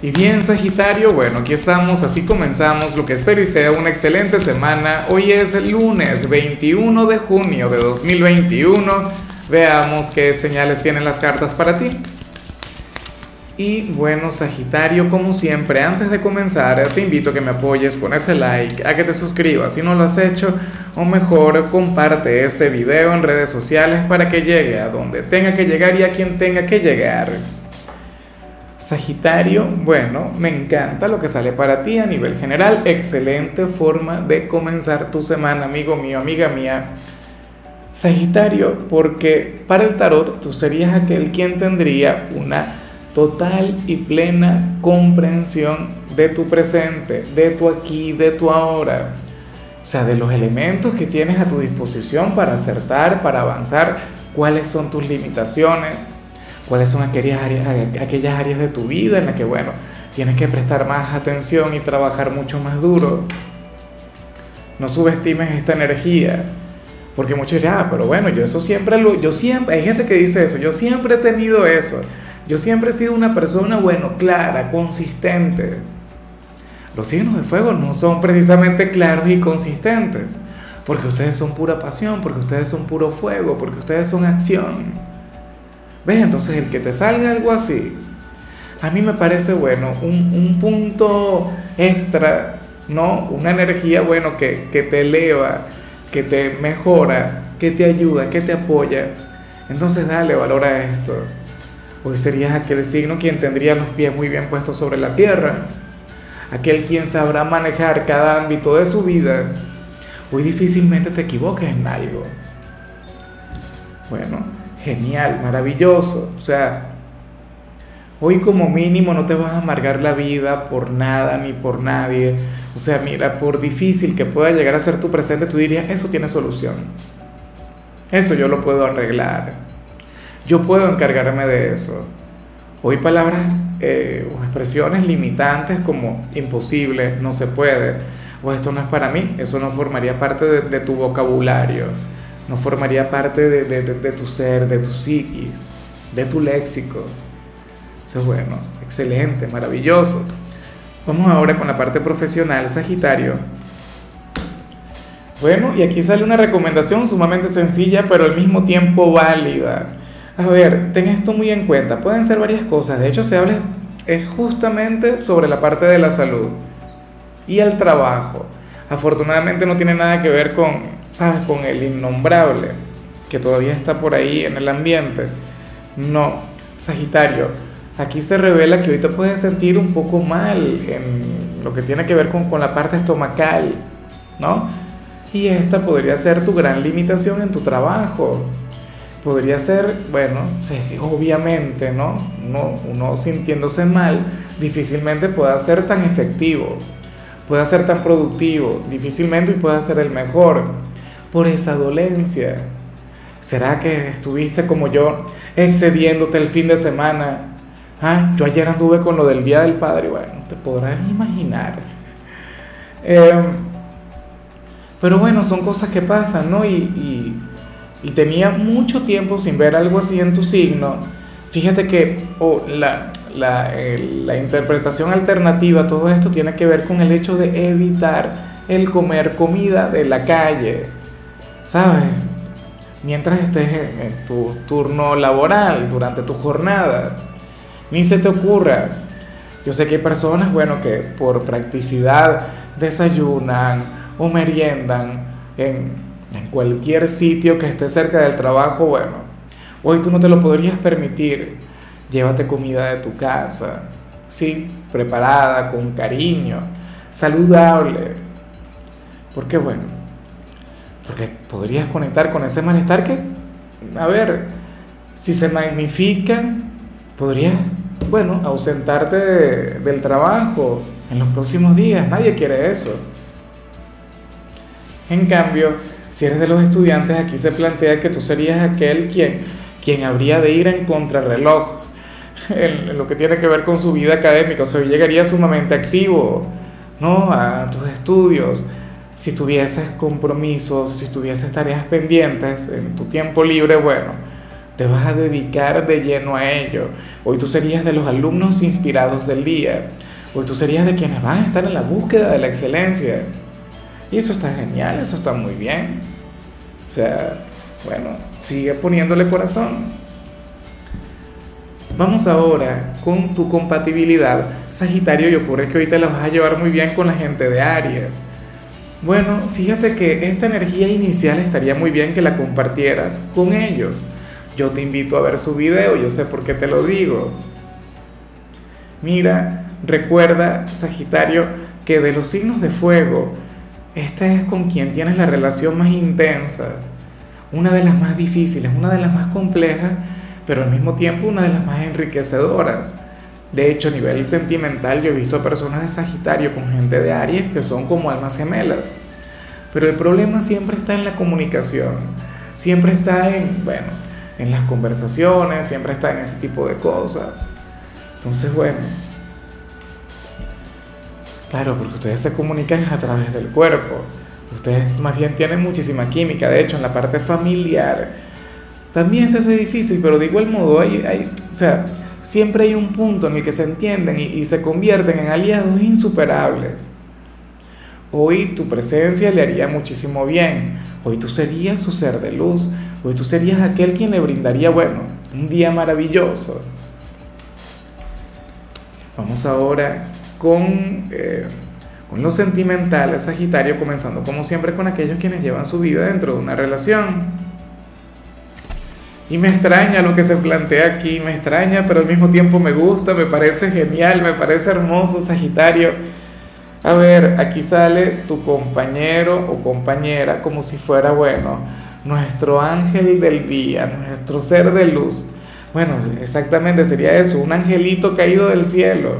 Y bien, Sagitario, bueno, aquí estamos, así comenzamos lo que espero y sea una excelente semana. Hoy es el lunes 21 de junio de 2021. Veamos qué señales tienen las cartas para ti. Y bueno, Sagitario, como siempre, antes de comenzar, te invito a que me apoyes con ese like, a que te suscribas si no lo has hecho, o mejor, comparte este video en redes sociales para que llegue a donde tenga que llegar y a quien tenga que llegar. Sagitario, bueno, me encanta lo que sale para ti a nivel general. Excelente forma de comenzar tu semana, amigo mío, amiga mía. Sagitario, porque para el tarot tú serías aquel quien tendría una total y plena comprensión de tu presente, de tu aquí, de tu ahora. O sea, de los elementos que tienes a tu disposición para acertar, para avanzar, cuáles son tus limitaciones cuáles son aquellas áreas, aquellas áreas de tu vida en las que, bueno, tienes que prestar más atención y trabajar mucho más duro. No subestimes esta energía, porque muchos dirán, ah, pero bueno, yo eso siempre lo, yo siempre, hay gente que dice eso, yo siempre he tenido eso, yo siempre he sido una persona, bueno, clara, consistente. Los signos de fuego no son precisamente claros y consistentes, porque ustedes son pura pasión, porque ustedes son puro fuego, porque ustedes son acción. ¿Ves? Entonces el que te salga algo así, a mí me parece bueno, un, punto extra, ¿no? Una energía, bueno, que, que te eleva, que te mejora, que te ayuda, que te apoya. Entonces dale valor a esto. Hoy serías aquel signo quien tendría los pies muy bien puestos sobre la tierra, aquel quien sabrá manejar cada ámbito de su vida. Hoy difícilmente te equivoques en algo. Bueno, genial, maravilloso. O sea, hoy como mínimo no te vas a amargar la vida por nada ni por nadie. O sea, mira, por difícil que pueda llegar a ser tu presente, tú dirías, eso tiene solución. Eso yo lo puedo arreglar. Yo puedo encargarme de eso. Hoy palabras eh, o expresiones limitantes como imposible, no se puede, o esto no es para mí, eso no formaría parte de tu vocabulario no formaría parte de, tu ser, de tu psiquis, de tu léxico. Eso es bueno, excelente, maravilloso. Vamos ahora con la parte profesional, Sagitario. Bueno, y aquí sale una recomendación sumamente sencilla, pero al mismo tiempo válida. A ver, ten esto muy en cuenta. Pueden ser varias cosas. De hecho, se habla es justamente sobre la parte de la salud y el trabajo. Afortunadamente no tiene nada que ver con ¿sabes? Con el innombrable que todavía está por ahí en el ambiente. No, Sagitario, aquí se revela que te puedes sentir un poco mal en lo que tiene que ver con, con la parte estomacal, ¿no? Y esta podría ser tu gran limitación en tu trabajo. Podría ser, bueno, obviamente, ¿no? Uno, uno sintiéndose mal, difícilmente pueda ser tan efectivo, pueda ser tan productivo, difícilmente pueda ser el mejor por esa dolencia? ¿Será que estuviste como yo excediéndote el fin de semana? Ah, yo ayer anduve con lo del Día del Padre, bueno, te podrás imaginar. Em, pero bueno, son cosas que pasan, ¿no? Y, tenía mucho tiempo sin ver algo así en tu signo. Fíjate que la, la interpretación alternativa todo esto tiene que ver con el hecho de evitar el comer comida de la calle ¿sabes? Mientras estés en, tu turno laboral, durante tu jornada, ni se te ocurra. Yo sé que hay personas, bueno, que por practicidad desayunan o meriendan en, cualquier sitio que esté cerca del trabajo, bueno, hoy tú no te lo podrías permitir. Llévate comida de tu casa, sí, preparada, con cariño, saludable. Porque bueno, porque podrías conectar con ese malestar que, a ver, si se magnifica, podrías, bueno, ausentarte del trabajo en los próximos días. Nadie quiere eso. En cambio, si eres de los estudiantes, aquí se plantea que tú serías aquel quien, quien habría de ir en contrarreloj en lo que tiene que ver con su vida académica. O sea, llegaría sumamente activo, ¿no? A tus estudios si tuvieses compromisos, si tuvieses tareas pendientes en tu tiempo libre, bueno, te vas a dedicar de lleno a ello. Hoy tú serías de los alumnos inspirados del día. Hoy tú serías de quienes van a estar en la búsqueda de la excelencia. Y eso está genial, eso está muy bien. O sea, bueno, sigue poniéndole corazón. Vamos ahora con tu compatibilidad, Sagitario, y ocurre que hoy te la vas a llevar muy bien con la gente de Aries. Bueno, fíjate que esta energía inicial estaría muy bien que la compartieras con ellos. Yo te invito a ver su video, yo sé por qué te lo digo. Mira, recuerda, Sagitario, que de los signos de fuego, esta es con quien tienes la relación más intensa, una de las más difíciles, una de las más complejas, pero al mismo tiempo una de las más enriquecedoras. De hecho, a nivel sentimental, yo he visto a personas de Sagitario con gente de Aries que son como almas gemelas. Pero el problema siempre está en la comunicación, siempre está en, bueno, en las conversaciones, siempre está en ese tipo de cosas. Entonces, bueno, claro, porque ustedes se comunican a través del cuerpo. Ustedes más bien tienen muchísima química. De hecho, en la parte familiar también se hace difícil, pero de igual modo hay, hay o sea, siempre hay un punto en el que se entienden y, se convierten en aliados insuperables. Hoy tu presencia le haría muchísimo bien. Hoy tú serías su ser de luz. Hoy tú serías aquel quien le brindaría, bueno, un día maravilloso. Vamos ahora con, eh, con lo sentimental, Sagitario, comenzando como siempre con aquellos quienes llevan su vida dentro de una relación. Y me extraña lo que se plantea aquí, me extraña, pero al mismo tiempo me gusta, me parece genial, me parece hermoso, Sagitario. A ver, aquí sale tu compañero o compañera como si fuera, bueno, nuestro ángel del día, nuestro ser de luz. Bueno, exactamente sería eso, un angelito caído del cielo.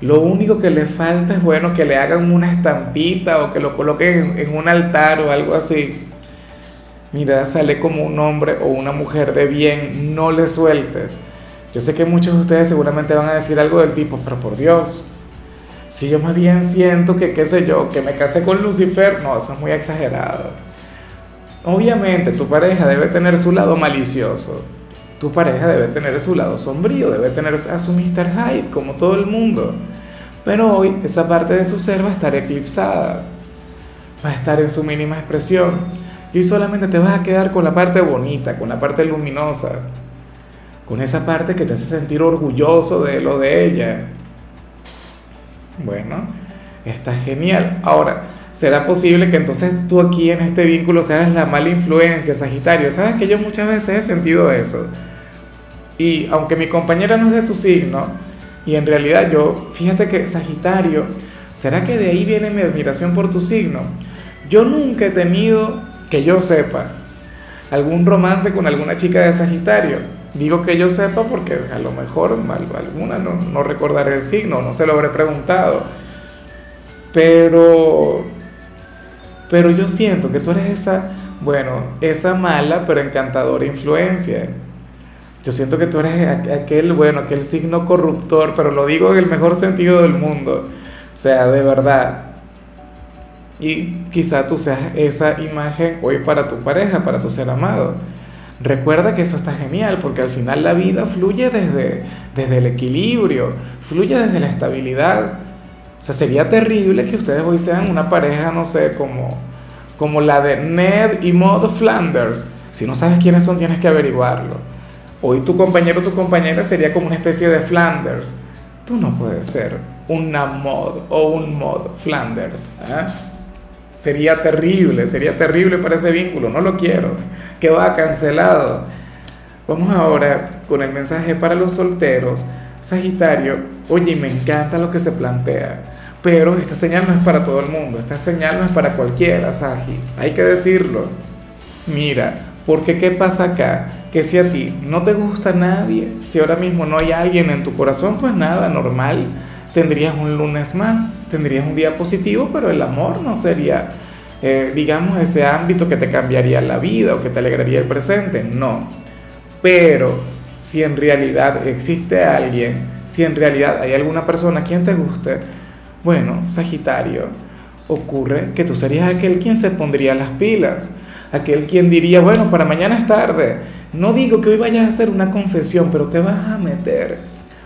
Lo único que le falta es, bueno, que le hagan una estampita o que lo coloquen en un altar o algo así mira, sale como un hombre o una mujer de bien, no le sueltes. Yo sé que muchos de ustedes seguramente van a decir algo del tipo, pero por Dios, si yo más bien siento que, qué sé yo, que me casé con Lucifer, no, eso es muy exagerado. Obviamente tu pareja debe tener su lado malicioso, tu pareja debe tener su lado sombrío, debe tener a su Mr. Hyde, como todo el mundo. Pero hoy esa parte de su ser va a estar eclipsada, va a estar en su mínima expresión y solamente te vas a quedar con la parte bonita, con la parte luminosa, con esa parte que te hace sentir orgulloso de lo de ella. Bueno, está genial. Ahora, ¿será posible que entonces tú aquí en este vínculo seas la mala influencia, Sagitario? Sabes que yo muchas veces he sentido eso. Y aunque mi compañera no es de tu signo, y en realidad yo, fíjate que Sagitario, ¿será que de ahí viene mi admiración por tu signo? Yo nunca he tenido que yo sepa, algún romance con alguna chica de Sagitario. Digo que yo sepa porque a lo mejor alguna no, no recordaré el signo, no se lo habré preguntado. Pero, pero yo siento que tú eres esa, bueno, esa mala pero encantadora influencia. Yo siento que tú eres aquel, bueno, aquel signo corruptor, pero lo digo en el mejor sentido del mundo. O sea, de verdad, y quizá tú seas esa imagen hoy para tu pareja, para tu ser amado. Recuerda que eso está genial porque al final la vida fluye desde, desde el equilibrio, fluye desde la estabilidad. O sea, sería terrible que ustedes hoy sean una pareja, no sé, como, como la de Ned y Maud Flanders. Si no sabes quiénes son, tienes que averiguarlo. Hoy tu compañero o tu compañera sería como una especie de Flanders. Tú no puedes ser una Maud o un Maud Flanders. ¿eh? Sería terrible, sería terrible para ese vínculo, no lo quiero, que va cancelado. Vamos ahora con el mensaje para los solteros. Sagitario, oye, me encanta lo que se plantea, pero esta señal no es para todo el mundo, esta señal no es para cualquiera, Sagi, hay que decirlo. Mira, porque ¿qué pasa acá? Que si a ti no te gusta nadie, si ahora mismo no hay alguien en tu corazón, pues nada, normal tendrías un lunes más, tendrías un día positivo, pero el amor no sería, eh, digamos, ese ámbito que te cambiaría la vida o que te alegraría el presente, no. Pero si en realidad existe alguien, si en realidad hay alguna persona quien te guste, bueno, Sagitario, ocurre que tú serías aquel quien se pondría las pilas, aquel quien diría, bueno, para mañana es tarde, No digo que hoy vayas a hacer una confesión, pero te vas a meter,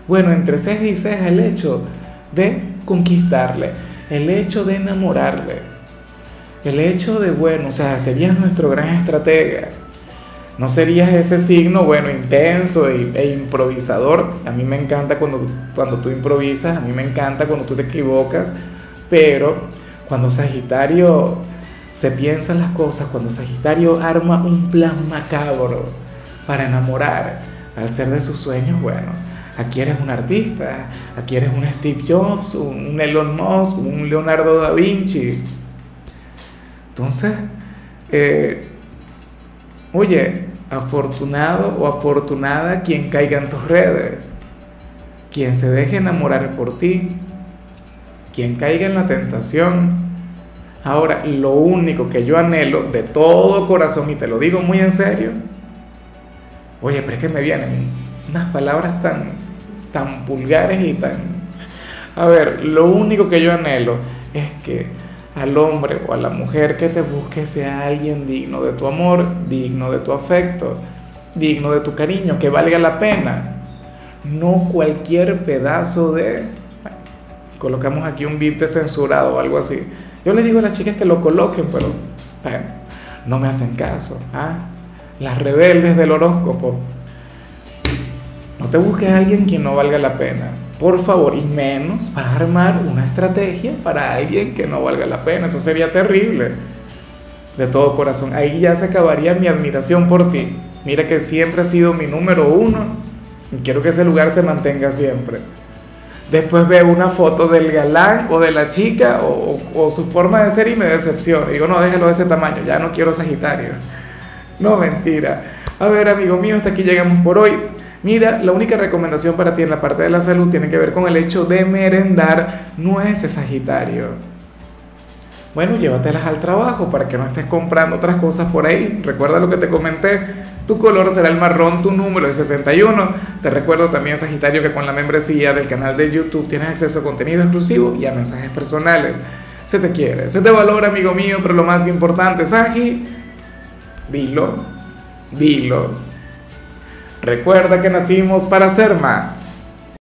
bueno, entre ceja y ceja el hecho de conquistarle, el hecho de enamorarle, el hecho de, bueno, o sea, serías nuestro gran estratega. No serías ese signo, bueno, intenso e, improvisador. A mí me encanta cuando, cuando tú improvisas, a mí me encanta cuando tú te equivocas, pero cuando Sagitario se piensa las cosas, cuando Sagitario arma un plan macabro para enamorar al ser de sus sueños, bueno, aquí eres un artista, aquí eres un Steve Jobs, un Elon Musk, un Leonardo da Vinci. Entonces, eh, oye, afortunado o afortunada quien caiga en tus redes, quien se deje enamorar por ti, quien caiga en la tentación Ahora, lo único que yo anhelo de todo corazón, y te lo digo muy en serio, oye, pero es que me vienen unas palabras tan, tan vulgares y tan... A ver, lo único que yo anhelo es que al hombre o a la mujer que te busque sea alguien digno de tu amor, digno de tu afecto, digno de tu cariño, que valga la pena. No cualquier pedazo de... Colocamos aquí un beat censurado o algo así yo les digo a las chicas que lo coloquen, pero bueno, no me hacen caso. ¿ah? Las rebeldes del horóscopo. No te busques a alguien que no valga la pena. Por favor, y menos vas a armar una estrategia para alguien que no valga la pena. Eso sería terrible. De todo corazón. Ahí ya se acabaría mi admiración por ti. Mira que siempre has sido mi número uno. Y quiero que ese lugar se mantenga siempre. Después veo una foto del galán o de la chica o, su forma de ser y me decepciona. Digo, no, déjalo de ese tamaño, ya no quiero Sagitario. No, mentira. A ver, amigo mío, hasta aquí llegamos por hoy. Mira, la única recomendación para ti en la parte de la salud tiene que ver con el hecho de merendar nueces Sagitario. Bueno, llévatelas al trabajo para que no estés comprando otras cosas por ahí. Recuerda lo que te comenté tu color será el marrón, tu número es 61. Te recuerdo también, Sagitario, que con la membresía del canal de YouTube tienes acceso a contenido exclusivo y a mensajes personales. Se te quiere, se te valora, amigo mío, pero lo más importante, Sagi, dilo, dilo. Recuerda que nacimos para ser más.